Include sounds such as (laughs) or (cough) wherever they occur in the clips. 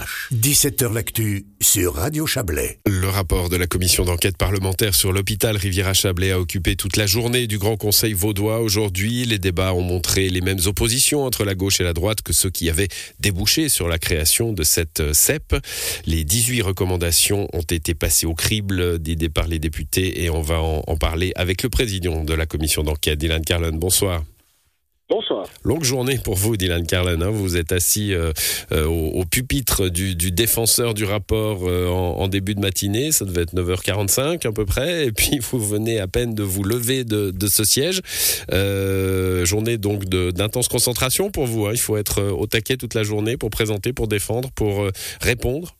RVH. 17h L'actu sur Radio Chablais. Le rapport de la commission d'enquête parlementaire sur l'hôpital Riviera-Chablais a occupé toute la journée du Grand Conseil vaudois. Aujourd'hui, les débats ont montré les mêmes oppositions entre la gauche et la droite que ceux qui avaient débouché sur la création de cette CEP. Les 18 recommandations ont été passées au crible par les députés et on va en, parler avec le président de la commission d'enquête, Dylan Carlin. Bonsoir. Bonsoir. Longue journée pour vous, Dylan Carlin. Hein. Vous êtes assis euh, euh, au, pupitre du, défenseur du rapport euh, en, début de matinée. Ça devait être 9h45 à peu près. Et puis (laughs) vous venez à peine de vous lever de, ce siège. journée donc d'intense concentration pour vous. Hein. Il faut être au taquet toute la journée pour présenter, pour défendre, pour répondre.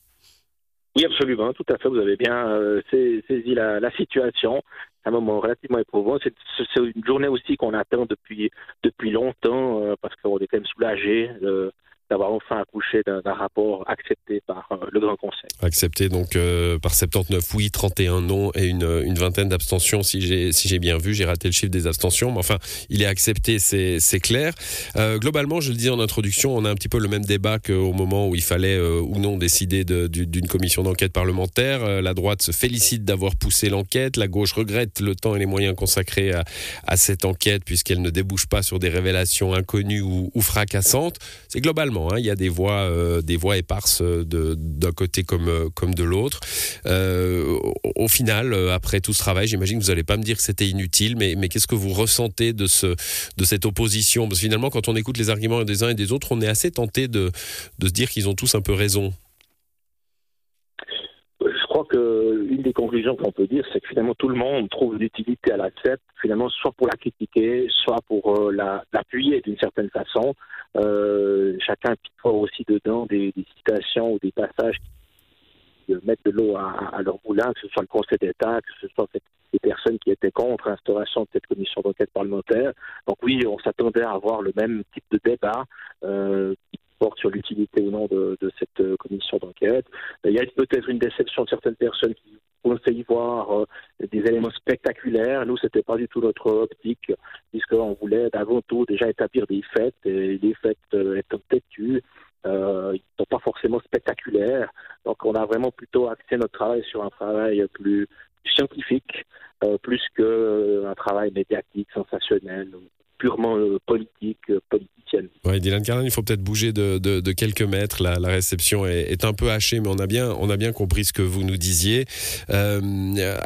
Oui, absolument, tout à fait. Vous avez bien saisi la, la situation un moment relativement éprouvant. C'est une journée aussi qu'on attend depuis, depuis longtemps euh, parce qu'on est quand même soulagé. Euh, d'avoir enfin accouché d'un rapport accepté par euh, le Grand Conseil. Accepté donc euh, par 79 oui, 31 non et une, une vingtaine d'abstentions si j'ai si bien vu. J'ai raté le chiffre des abstentions, mais enfin il est accepté, c'est clair. Euh, globalement, je le dis en introduction, on a un petit peu le même débat qu'au moment où il fallait euh, ou non décider d'une commission d'enquête parlementaire. la droite se félicite d'avoir poussé l'enquête, la gauche regrette le temps et les moyens consacrés à, cette enquête puisqu'elle ne débouche pas sur des révélations inconnues ou fracassantes. C'est globalement Hein. Il y a des voix, euh, des voix éparses d'un côté comme, euh, comme de l'autre. Euh, au final, après tout ce travail, j'imagine que vous n'allez pas me dire que c'était inutile, mais, mais qu'est-ce que vous ressentez de, ce, de cette opposition? Parce que finalement, quand on écoute les arguments des uns et des autres, on est assez tenté de, de se dire qu'ils ont tous un peu raison. Je crois que une des conclusions qu'on peut dire, c'est que finalement tout le monde trouve l'utilité à la CEP, finalement soit pour la critiquer, soit pour l'appuyer d'une certaine façon. Euh, chacun piquera aussi dedans des, citations ou des passages qui mettent de l'eau à, leur moulin, que ce soit le Conseil d'État, que ce soit des personnes qui étaient contre l'instauration de cette commission d'enquête parlementaire. Donc oui, on s'attendait à avoir le même type de débat euh, sur l'utilité ou non de, cette euh, commission d'enquête. Il y a peut-être une déception de certaines personnes qui pensait y voir euh, des éléments spectaculaires. Nous, c'était pas du tout notre optique, puisqu'on voulait avant tout déjà établir des faits, et les faits euh, étant têtus, ils ne sont pas forcément spectaculaires. Donc, on a vraiment plutôt axé notre travail sur un travail plus scientifique, plus qu'un travail médiatique, sensationnel, purement politique, politique oui, Dylan Carlin, il faut peut-être bouger de, quelques mètres. La, réception est, un peu hachée, mais on a bien, on a bien compris ce que vous nous disiez. Euh,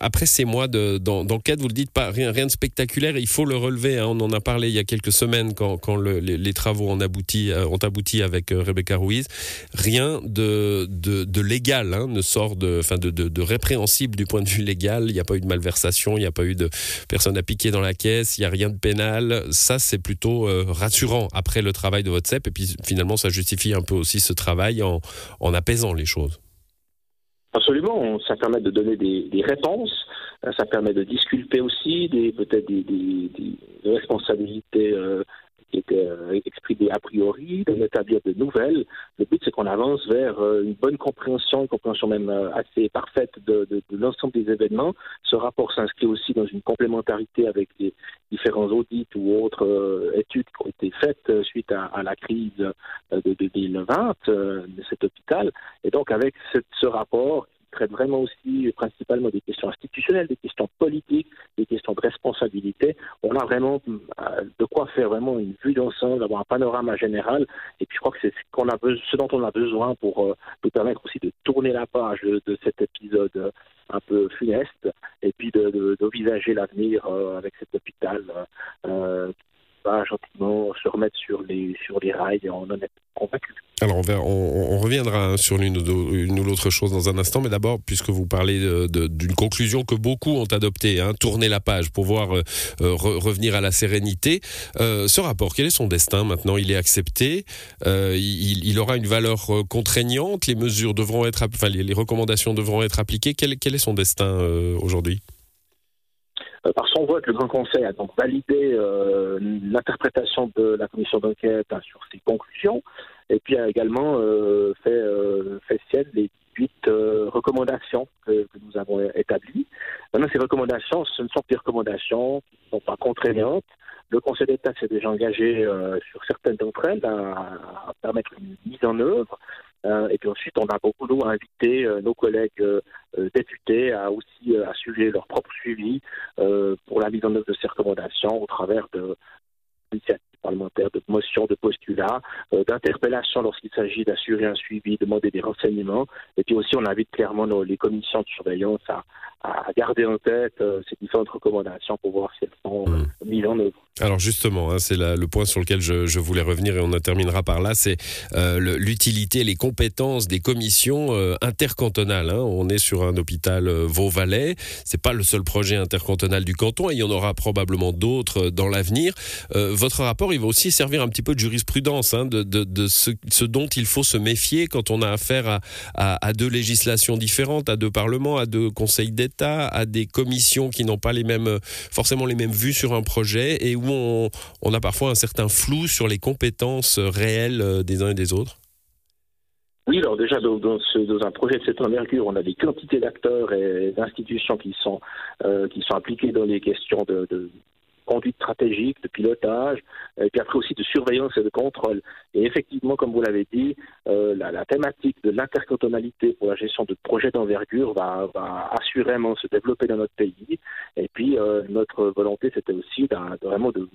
après ces mois d'enquête, vous le dites pas, rien, rien de spectaculaire. Il faut le relever. Hein. on en a parlé il y a quelques semaines quand, quand le, les, travaux ont abouti, euh, avec euh, Rebecca Ruiz. Rien de, légal hein, ne sort de, de, répréhensible du point de vue légal. Il n'y a pas eu de malversation, il n'y a pas eu de personne à piquer dans la caisse, il n'y a rien de pénal. Ça, c'est plutôt euh, rassurant après le travail de votre CEP. Et puis finalement, ça justifie un peu aussi ce travail en, apaisant les choses. Absolument, ça permet de donner des, réponses, euh, ça permet de disculper aussi des peut-être des, responsabilités euh, euh, exprimées a priori, d'établir de nouvelles. Le but, c'est qu'on avance vers euh, une bonne compréhension, une compréhension même euh, assez parfaite de, l'ensemble des événements. Ce rapport s'inscrit aussi dans une complémentarité avec les différents audits ou autres études qui ont été faites suite à, la crise de 2020 de cet hôpital. Et donc, avec ce rapport traite vraiment aussi principalement des questions institutionnelles, des questions politiques, des questions de responsabilité. On a vraiment euh, de quoi faire vraiment une vue d'ensemble, avoir un panorama général. Et puis je crois que c'est ce, dont on a besoin pour euh, nous permettre aussi de tourner la page de, cet épisode euh, un peu funeste et puis d'envisager de, l'avenir avec cet hôpital gentiment se remettre sur les, sur les rails et en est convaincu. Alors on, reviendra sur l'une ou l'autre chose dans un instant, mais d'abord, puisque vous parlez d'une conclusion que beaucoup ont adoptée, hein, tourner la page pour voir euh, euh, revenir à la sérénité, euh, ce rapport, quel est son destin maintenant? Il est accepté, il, aura une valeur contraignante, les mesures devront être, enfin les, recommandations devront être appliquées. Quel, est son destin aujourd'hui? Par son vote, le Grand Conseil a donc validé euh, l'interprétation de la commission d'enquête hein, sur ses conclusions, et puis a également euh, fait, fait sienne les huit recommandations que, nous avons établies. Maintenant, ces recommandations, ce ne sont que des recommandations qui ne sont pas contraignantes. Le Conseil d'État s'est déjà engagé sur certaines d'entre elles à, à, permettre une mise en œuvre. Et puis ensuite, on a beaucoup nous invité nos collègues députés à aussi assurer leur propre suivi pour la mise en œuvre de ces recommandations au travers de initiatives parlementaires, de motions, de postulats, d'interpellations lorsqu'il s'agit d'assurer un suivi, demander des renseignements. Et puis aussi, on invite clairement les commissions de surveillance à, à garder en tête euh, ces différentes recommandations pour voir si elles sont euh, mmh. mises en œuvre. Alors justement, hein, c'est le point sur lequel je, je, voulais revenir et on en terminera par là, c'est euh, l'utilité, les compétences des commissions euh, intercantonales. Hein. On est sur un hôpital Vaux-Valais, c'est pas le seul projet intercantonal du canton, et il y en aura probablement d'autres dans l'avenir. votre rapport, il va aussi servir un petit peu de jurisprudence, hein, de, de, de ce, ce, dont il faut se méfier quand on a affaire à, à, à deux législations différentes, à deux parlements, à deux conseils d'État à des commissions qui n'ont pas les mêmes, forcément les mêmes vues sur un projet et où on, a parfois un certain flou sur les compétences réelles euh, des uns et des autres? Oui, alors déjà dans, un projet de cette envergure, on a des quantités d'acteurs et d'institutions qui sont euh, qui sont impliqués dans les questions de, conduite stratégique, de pilotage, et puis après aussi de surveillance et de contrôle. Et effectivement, comme vous l'avez dit, euh, la, thématique de l'intercantonalité pour la gestion de projets d'envergure va, assurément se développer dans notre pays. Et puis, euh, notre volonté, c'était aussi de, vraiment de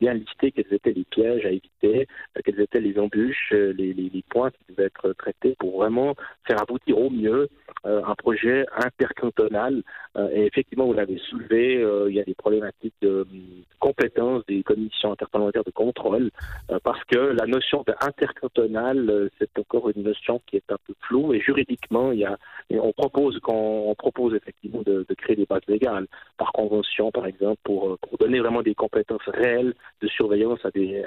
bien lister quels étaient les pièges à éviter, euh, quelles étaient les embûches, les, points qui devaient être traités pour vraiment faire aboutir au mieux un projet intercantonal. et effectivement, vous l'avez soulevé, il y a des problématiques de des commissions interparlementaires de contrôle, euh, parce que la notion d'intercantonal, euh, c'est encore une notion qui est un peu floue, et juridiquement, il y a, on propose qu'on propose effectivement de, créer des bases légales, par convention par exemple, pour, euh, donner vraiment des compétences réelles de surveillance à des,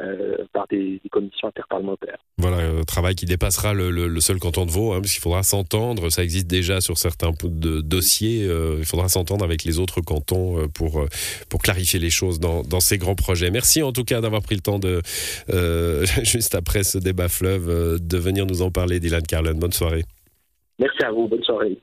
par des, commissions interparlementaires. Voilà, un travail qui dépassera le, seul canton de Vaud, hein, parce qu'il faudra s'entendre, ça existe déjà sur certains dossiers, il faudra s'entendre avec les autres cantons pour, pour clarifier les choses dans, dans ces grands projets. Merci en tout cas d'avoir pris le temps de, euh, (laughs) juste après ce débat fleuve, euh, de venir nous en parler, Dylan Carlin. Bonne soirée. Merci à vous. Bonne soirée.